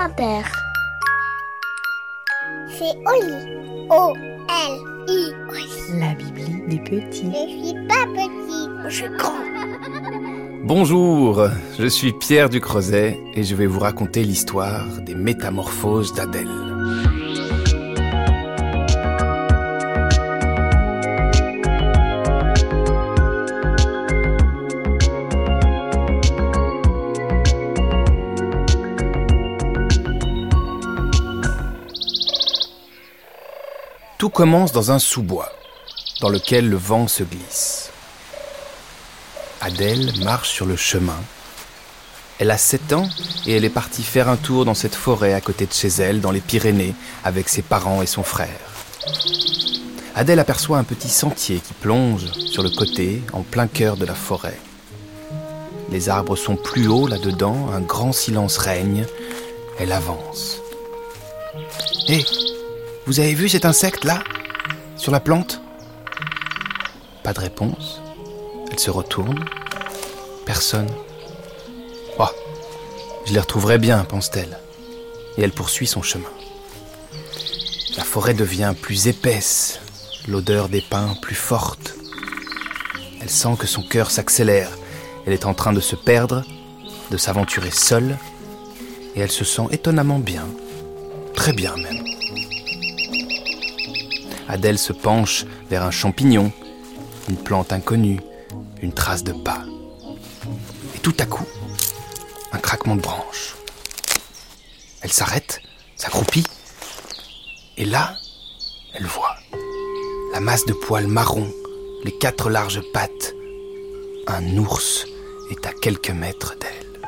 Inter. C'est Oli. O-L-I. La Bibli des petits. Je suis pas petit, je suis grand. Bonjour, je suis Pierre du Creuset et je vais vous raconter l'histoire des métamorphoses d'Adèle. Commence dans un sous-bois, dans lequel le vent se glisse. Adèle marche sur le chemin. Elle a 7 ans et elle est partie faire un tour dans cette forêt à côté de chez elle, dans les Pyrénées, avec ses parents et son frère. Adèle aperçoit un petit sentier qui plonge sur le côté, en plein cœur de la forêt. Les arbres sont plus hauts là-dedans, un grand silence règne. Elle avance. Hé, vous avez vu cet insecte là Sur la plante Pas de réponse. Elle se retourne. Personne. Oh, je les retrouverai bien, pense-t-elle. Et elle poursuit son chemin. La forêt devient plus épaisse, l'odeur des pins plus forte. Elle sent que son cœur s'accélère. Elle est en train de se perdre, de s'aventurer seule, et elle se sent étonnamment bien, très bien même. Adèle se penche vers un champignon, une plante inconnue, une trace de pas. Et tout à coup, un craquement de branche. Elle s'arrête, s'accroupit, et là, elle voit la masse de poils marron, les quatre larges pattes. Un ours est à quelques mètres d'elle.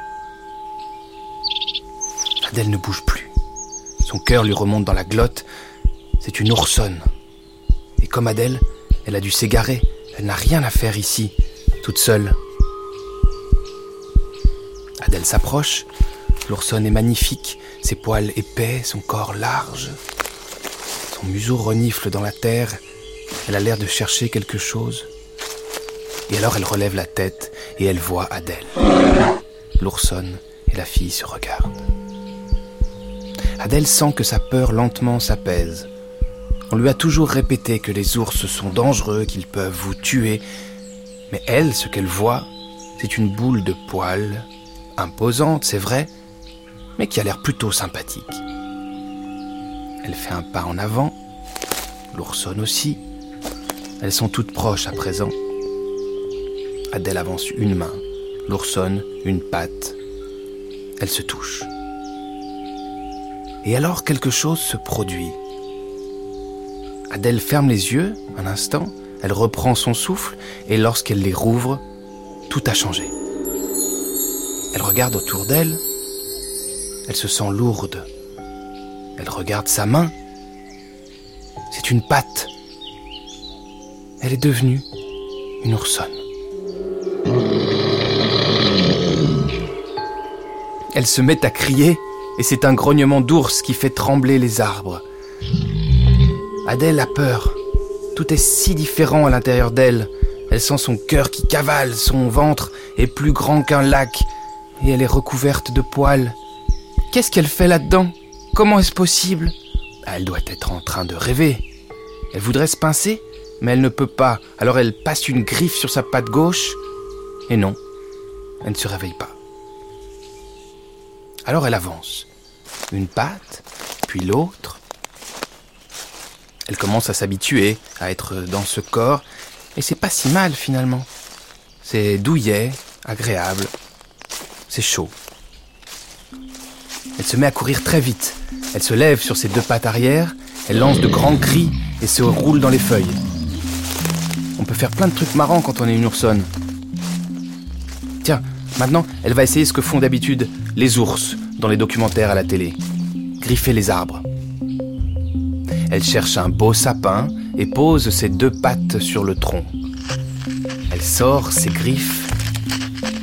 Adèle ne bouge plus. Son cœur lui remonte dans la glotte. C'est une oursonne. Et comme Adèle, elle a dû s'égarer. Elle n'a rien à faire ici, toute seule. Adèle s'approche. L'oursonne est magnifique, ses poils épais, son corps large. Son museau renifle dans la terre. Elle a l'air de chercher quelque chose. Et alors elle relève la tête et elle voit Adèle. L'oursonne et la fille se regardent. Adèle sent que sa peur lentement s'apaise. On lui a toujours répété que les ours sont dangereux, qu'ils peuvent vous tuer. Mais elle, ce qu'elle voit, c'est une boule de poils, imposante, c'est vrai, mais qui a l'air plutôt sympathique. Elle fait un pas en avant, l'oursonne aussi. Elles sont toutes proches à présent. Adèle avance une main, l'oursonne une patte. Elle se touche. Et alors quelque chose se produit. Adèle ferme les yeux un instant, elle reprend son souffle et lorsqu'elle les rouvre, tout a changé. Elle regarde autour d'elle, elle se sent lourde. Elle regarde sa main, c'est une patte. Elle est devenue une oursonne. Elle se met à crier et c'est un grognement d'ours qui fait trembler les arbres. Adèle a peur. Tout est si différent à l'intérieur d'elle. Elle sent son cœur qui cavale, son ventre est plus grand qu'un lac, et elle est recouverte de poils. Qu'est-ce qu'elle fait là-dedans? Comment est-ce possible? Elle doit être en train de rêver. Elle voudrait se pincer, mais elle ne peut pas, alors elle passe une griffe sur sa patte gauche, et non, elle ne se réveille pas. Alors elle avance. Une patte, puis l'autre. Elle commence à s'habituer à être dans ce corps, et c'est pas si mal finalement. C'est douillet, agréable, c'est chaud. Elle se met à courir très vite. Elle se lève sur ses deux pattes arrière, elle lance de grands cris et se roule dans les feuilles. On peut faire plein de trucs marrants quand on est une oursonne. Tiens, maintenant, elle va essayer ce que font d'habitude les ours dans les documentaires à la télé. Griffer les arbres. Elle cherche un beau sapin et pose ses deux pattes sur le tronc. Elle sort ses griffes.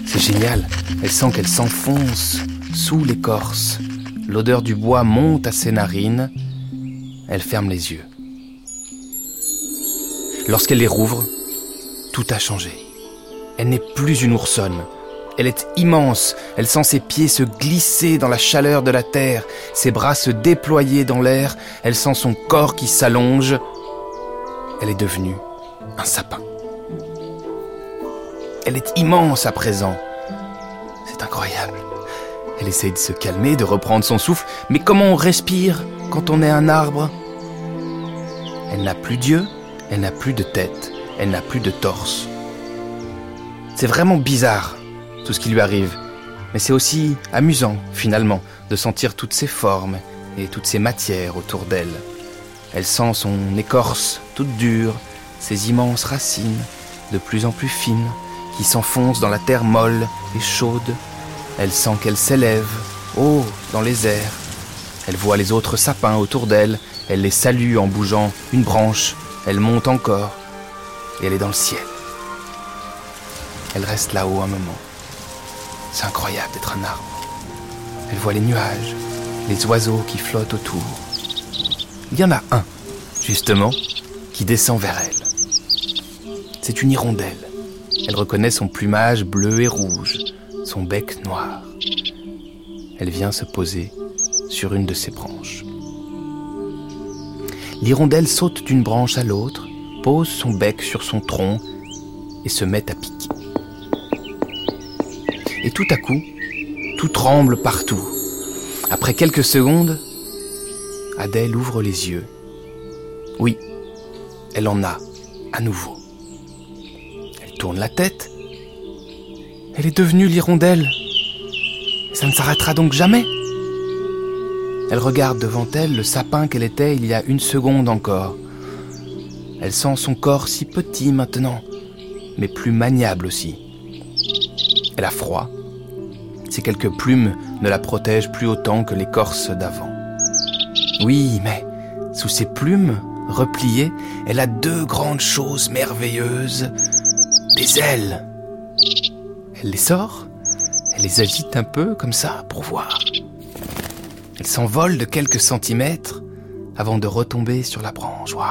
C'est génial. Elle sent qu'elle s'enfonce sous l'écorce. L'odeur du bois monte à ses narines. Elle ferme les yeux. Lorsqu'elle les rouvre, tout a changé. Elle n'est plus une oursonne. Elle est immense, elle sent ses pieds se glisser dans la chaleur de la terre, ses bras se déployer dans l'air, elle sent son corps qui s'allonge. Elle est devenue un sapin. Elle est immense à présent. C'est incroyable. Elle essaye de se calmer, de reprendre son souffle, mais comment on respire quand on est un arbre? Elle n'a plus d'yeux, elle n'a plus de tête, elle n'a plus de torse. C'est vraiment bizarre tout ce qui lui arrive, mais c'est aussi amusant finalement de sentir toutes ces formes et toutes ces matières autour d'elle. Elle sent son écorce toute dure, ses immenses racines de plus en plus fines qui s'enfoncent dans la terre molle et chaude elle sent qu'elle s'élève, haut, dans les airs. Elle voit les autres sapins autour d'elle, elle les salue en bougeant une branche, elle monte encore, et elle est dans le ciel. Elle reste là-haut un moment. C'est incroyable d'être un arbre. Elle voit les nuages, les oiseaux qui flottent autour. Il y en a un, justement, qui descend vers elle. C'est une hirondelle. Elle reconnaît son plumage bleu et rouge son bec noir. Elle vient se poser sur une de ses branches. L'hirondelle saute d'une branche à l'autre, pose son bec sur son tronc et se met à piquer. Et tout à coup, tout tremble partout. Après quelques secondes, Adèle ouvre les yeux. Oui, elle en a, à nouveau. Elle tourne la tête elle est devenue l'hirondelle. Ça ne s'arrêtera donc jamais. Elle regarde devant elle le sapin qu'elle était il y a une seconde encore. Elle sent son corps si petit maintenant, mais plus maniable aussi. Elle a froid. Ces quelques plumes ne la protègent plus autant que l'écorce d'avant. Oui, mais sous ces plumes repliées, elle a deux grandes choses merveilleuses. Des ailes. Elle les sort, elle les agite un peu comme ça pour voir. Elle s'envole de quelques centimètres avant de retomber sur la branche. Waouh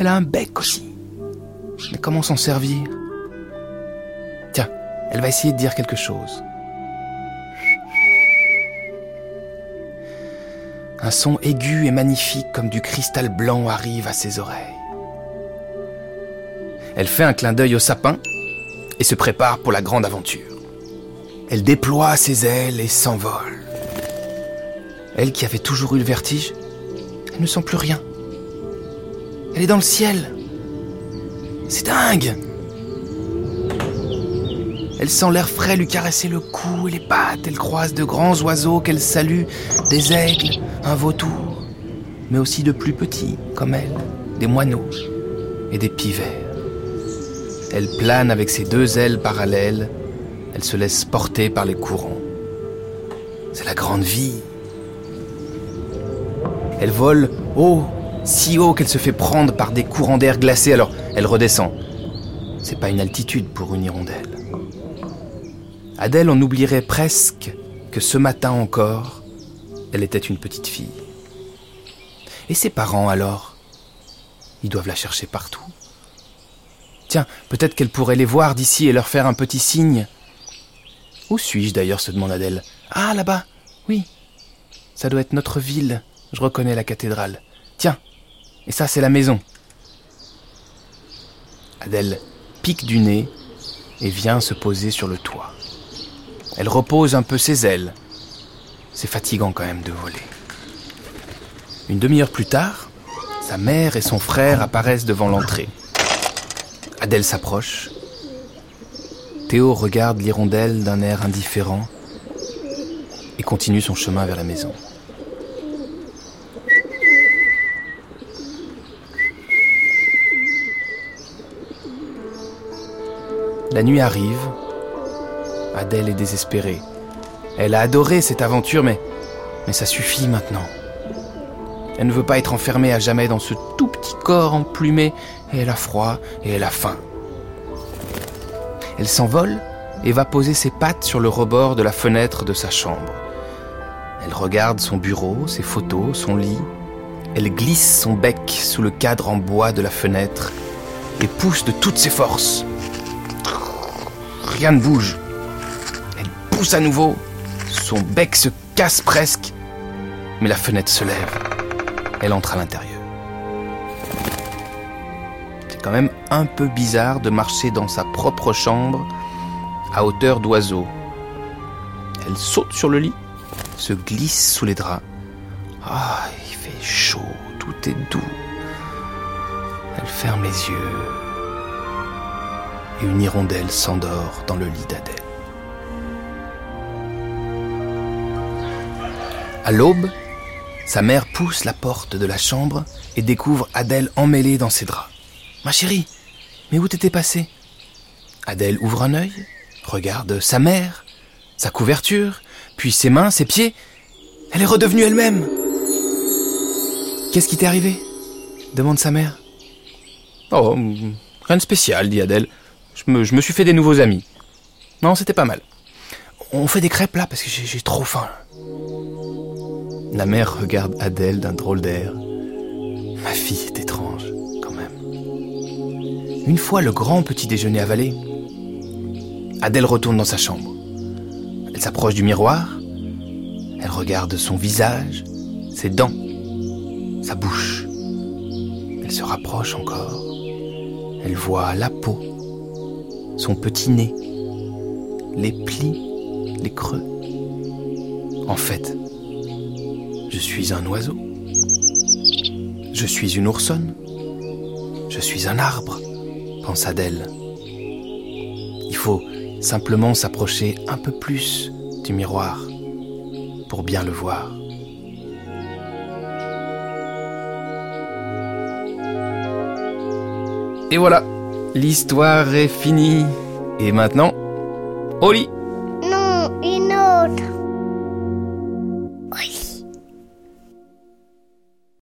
Elle a un bec aussi. Mais comment s'en servir? Elle va essayer de dire quelque chose. Un son aigu et magnifique comme du cristal blanc arrive à ses oreilles. Elle fait un clin d'œil au sapin et se prépare pour la grande aventure. Elle déploie ses ailes et s'envole. Elle qui avait toujours eu le vertige, elle ne sent plus rien. Elle est dans le ciel. C'est dingue. Elle sent l'air frais lui caresser le cou et les pattes. Elle croise de grands oiseaux qu'elle salue, des aigles, un vautour, mais aussi de plus petits, comme elle, des moineaux et des pivers. Elle plane avec ses deux ailes parallèles. Elle se laisse porter par les courants. C'est la grande vie. Elle vole haut, si haut qu'elle se fait prendre par des courants d'air glacés, alors elle redescend. C'est pas une altitude pour une hirondelle. Adèle en oublierait presque que ce matin encore, elle était une petite fille. Et ses parents alors Ils doivent la chercher partout. Tiens, peut-être qu'elle pourrait les voir d'ici et leur faire un petit signe. Où suis-je d'ailleurs se demande Adèle. Ah, là-bas. Oui. Ça doit être notre ville. Je reconnais la cathédrale. Tiens. Et ça, c'est la maison. Adèle pique du nez et vient se poser sur le toit. Elle repose un peu ses ailes. C'est fatigant quand même de voler. Une demi-heure plus tard, sa mère et son frère apparaissent devant l'entrée. Adèle s'approche. Théo regarde l'hirondelle d'un air indifférent et continue son chemin vers la maison. La nuit arrive. Adèle est désespérée. Elle a adoré cette aventure, mais, mais ça suffit maintenant. Elle ne veut pas être enfermée à jamais dans ce tout petit corps emplumé, et elle a froid, et elle a faim. Elle s'envole et va poser ses pattes sur le rebord de la fenêtre de sa chambre. Elle regarde son bureau, ses photos, son lit. Elle glisse son bec sous le cadre en bois de la fenêtre et pousse de toutes ses forces. rien ne bouge. Pousse à nouveau, son bec se casse presque, mais la fenêtre se lève. Elle entre à l'intérieur. C'est quand même un peu bizarre de marcher dans sa propre chambre à hauteur d'oiseau. Elle saute sur le lit, se glisse sous les draps. Ah, il fait chaud, tout est doux. Elle ferme les yeux. Et une hirondelle s'endort dans le lit d'Adèle. À l'aube, sa mère pousse la porte de la chambre et découvre Adèle emmêlée dans ses draps. Ma chérie, mais où t'étais passée? Adèle ouvre un œil, regarde sa mère, sa couverture, puis ses mains, ses pieds. Elle est redevenue elle-même. Qu'est-ce qui t'est arrivé? demande sa mère. Oh, rien de spécial, dit Adèle. Je me, je me suis fait des nouveaux amis. Non, c'était pas mal. On fait des crêpes là parce que j'ai trop faim. La mère regarde Adèle d'un drôle d'air. Ma fille est étrange, quand même. Une fois le grand petit déjeuner avalé, Adèle retourne dans sa chambre. Elle s'approche du miroir. Elle regarde son visage, ses dents, sa bouche. Elle se rapproche encore. Elle voit la peau, son petit nez, les plis, les creux. En fait, je suis un oiseau. Je suis une oursonne. Je suis un arbre, pense Adèle. Il faut simplement s'approcher un peu plus du miroir pour bien le voir. Et voilà, l'histoire est finie. Et maintenant, au lit.